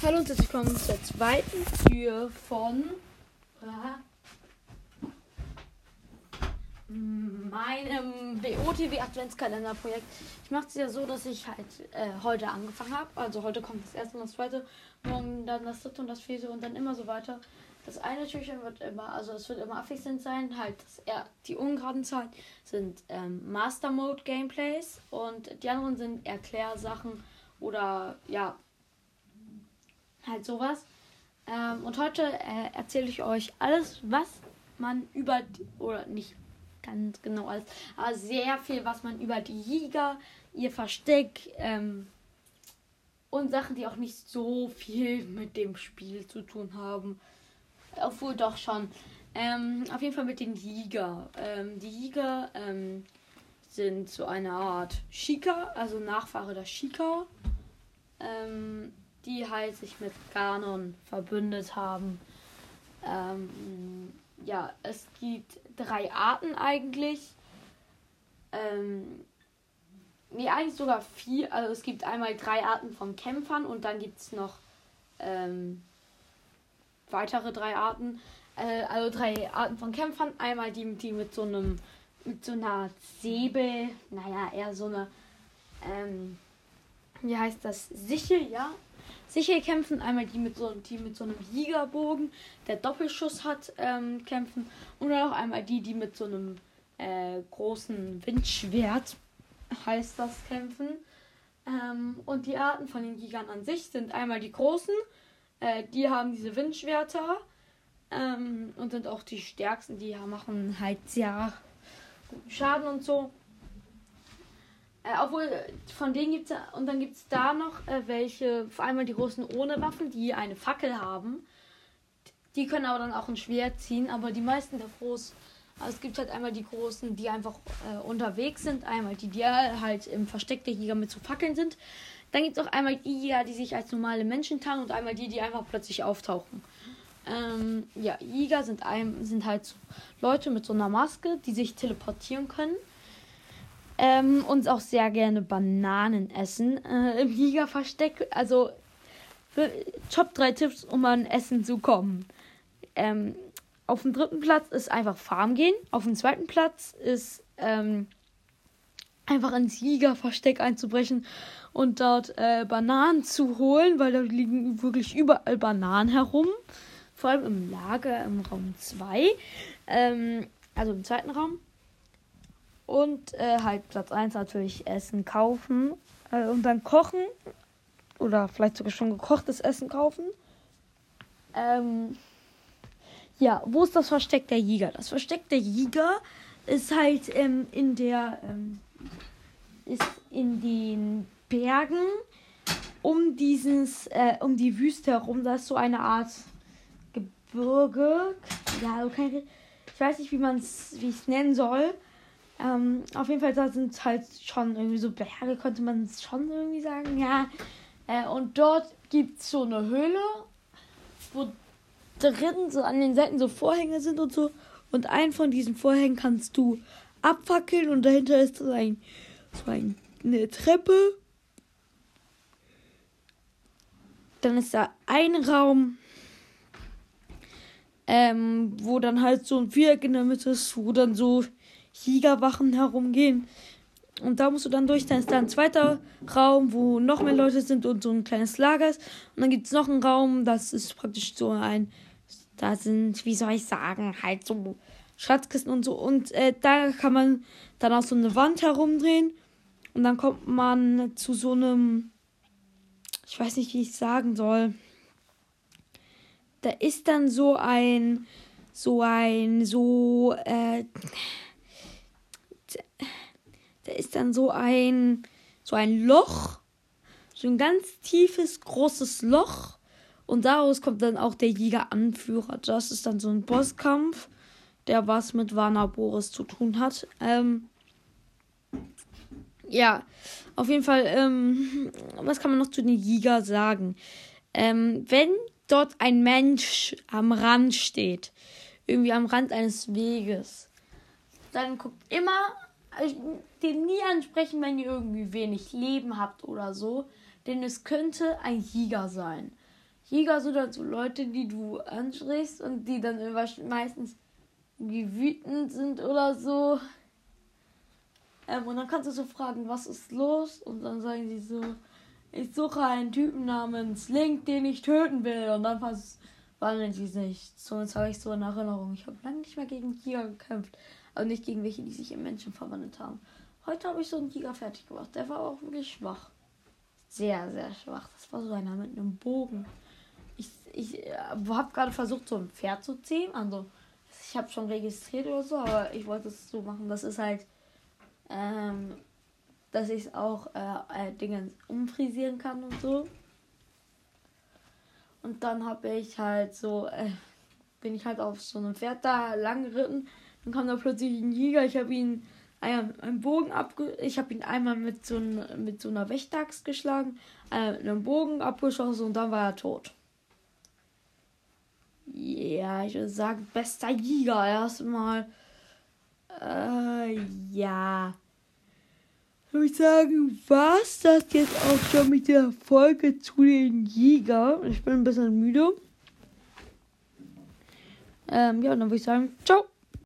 Hallo und herzlich willkommen zur zweiten Tür von meinem BOTW Adventskalender-Projekt. Ich mache es ja so, dass ich halt äh, heute angefangen habe. Also heute kommt das erste und das zweite, morgen dann das dritte und das vierte und dann immer so weiter. Das eine Türchen wird immer, also es wird immer abwechselnd sein. Halt, das, er, die ungeraden Zahlen sind ähm, Master Mode Gameplays und die anderen sind Erklärsachen oder ja, halt sowas. Ähm, und heute äh, erzähle ich euch alles, was man über die, oder nicht ganz genau alles, aber sehr viel, was man über die Jäger, ihr Versteck ähm, und Sachen, die auch nicht so viel mit dem Spiel zu tun haben. Obwohl doch schon. Ähm, auf jeden Fall mit den Jäger. Ähm, die Jäger ähm, sind so eine Art Shika, also Nachfahre der Shika. Ähm, halt sich mit Ganon verbündet haben. Ähm, ja, es gibt drei Arten eigentlich. Ähm, nee, eigentlich sogar vier. Also es gibt einmal drei Arten von Kämpfern und dann gibt es noch ähm, weitere drei Arten. Äh, also drei Arten von Kämpfern. Einmal die, die mit so einem, mit so einer Säbel, naja, eher so eine, ähm, wie heißt das? Sichel, ja? Sichel kämpfen. Einmal die mit so, die mit so einem Jägerbogen, der Doppelschuss hat, ähm, kämpfen. Und dann auch einmal die, die mit so einem äh, großen Windschwert, heißt das, kämpfen. Ähm, und die Arten von den Jägern an sich sind einmal die großen, äh, die haben diese Windschwerter ähm, und sind auch die stärksten, die machen halt sehr guten Schaden und so. Äh, obwohl, von denen gibt es, und dann gibt es da noch äh, welche, vor allem die großen ohne Waffen, die eine Fackel haben. Die können aber dann auch ein Schwert ziehen, aber die meisten der Pros, also es gibt halt einmal die großen, die einfach äh, unterwegs sind, einmal die, die halt im Versteck der Jäger mit zu Fackeln sind. Dann gibt es auch einmal die Jäger, die sich als normale Menschen tarnen und einmal die, die einfach plötzlich auftauchen. Ähm, ja, Jäger sind, ein, sind halt so Leute mit so einer Maske, die sich teleportieren können. Ähm, und auch sehr gerne Bananen essen äh, im Jägerversteck. Also Top 3 Tipps, um an Essen zu kommen. Ähm, auf dem dritten Platz ist einfach Farm gehen. Auf dem zweiten Platz ist ähm, einfach ins Jägerversteck einzubrechen und dort äh, Bananen zu holen, weil da liegen wirklich überall Bananen herum. Vor allem im Lager im Raum 2. Ähm, also im zweiten Raum. Und äh, halt Platz 1 natürlich Essen kaufen äh, und dann kochen. Oder vielleicht sogar schon gekochtes Essen kaufen. Ähm, ja, wo ist das Versteck der Jäger? Das Versteck der Jäger ist halt ähm, in der ähm, ist in den Bergen um dieses äh, um die Wüste herum. Da ist so eine Art Gebirge. Ja, okay. Ich weiß nicht, wie man es wie ich es nennen soll. Ähm, auf jeden Fall, da sind halt schon irgendwie so Berge, könnte man schon irgendwie sagen, ja. Äh, und dort gibt es so eine Höhle, wo drin so an den Seiten so Vorhänge sind und so. Und einen von diesen Vorhängen kannst du abfackeln und dahinter ist so, ein, so ein, eine Treppe. Dann ist da ein Raum, ähm, wo dann halt so ein Viereck in der Mitte ist, wo dann so Jägerwachen herumgehen. Und da musst du dann durch. Dann ist da ein zweiter Raum, wo noch mehr Leute sind und so ein kleines Lager ist. Und dann gibt es noch einen Raum, das ist praktisch so ein. Da sind, wie soll ich sagen, halt so Schatzkisten und so. Und äh, da kann man dann auch so eine Wand herumdrehen. Und dann kommt man zu so einem. Ich weiß nicht, wie ich sagen soll. Da ist dann so ein. So ein. So. Äh, ist dann so ein so ein Loch, so ein ganz tiefes großes Loch und daraus kommt dann auch der Jäger-Anführer. Das ist dann so ein Bosskampf, der was mit Warner Boris zu tun hat. Ähm, ja, auf jeden Fall, ähm, was kann man noch zu den Jäger sagen? Ähm, wenn dort ein Mensch am Rand steht, irgendwie am Rand eines Weges, dann guckt immer den nie ansprechen, wenn ihr irgendwie wenig Leben habt oder so. Denn es könnte ein Jäger sein. Jäger sind halt so Leute, die du ansprichst und die dann meistens wütend sind oder so. Ähm, und dann kannst du so fragen, was ist los? Und dann sagen die so, ich suche einen Typen namens Link, den ich töten will. Und dann verwandeln die sich. So, jetzt habe ich so in Erinnerung. Ich habe lange nicht mehr gegen Tiger gekämpft. Aber nicht gegen welche, die sich in Menschen verwandelt haben. Heute habe ich so einen Tiger fertig gemacht. Der war auch wirklich schwach. Sehr, sehr schwach. Das war so einer mit einem Bogen. Ich, ich äh, habe gerade versucht, so ein Pferd zu ziehen. Also, ich habe schon registriert oder so, aber ich wollte es so machen. Das ist halt ähm, dass ich es auch äh, äh, Dinge umfrisieren kann und so. Und dann habe ich halt so, äh, bin ich halt auf so einem Pferd da lang geritten. Dann kam da plötzlich ein Jäger. Ich habe ihn einen Bogen abge ich habe ihn einmal mit so, ein, mit so einer Wächteraxt geschlagen, äh, einen Bogen abgeschossen und dann war er tot. Ja, ich würde sagen, bester Jäger erstmal. Äh, ja würde ich sagen, was das jetzt auch schon mit der Folge zu den Jäger. Ich bin ein bisschen müde. Ähm, ja, dann würde ich sagen, ciao.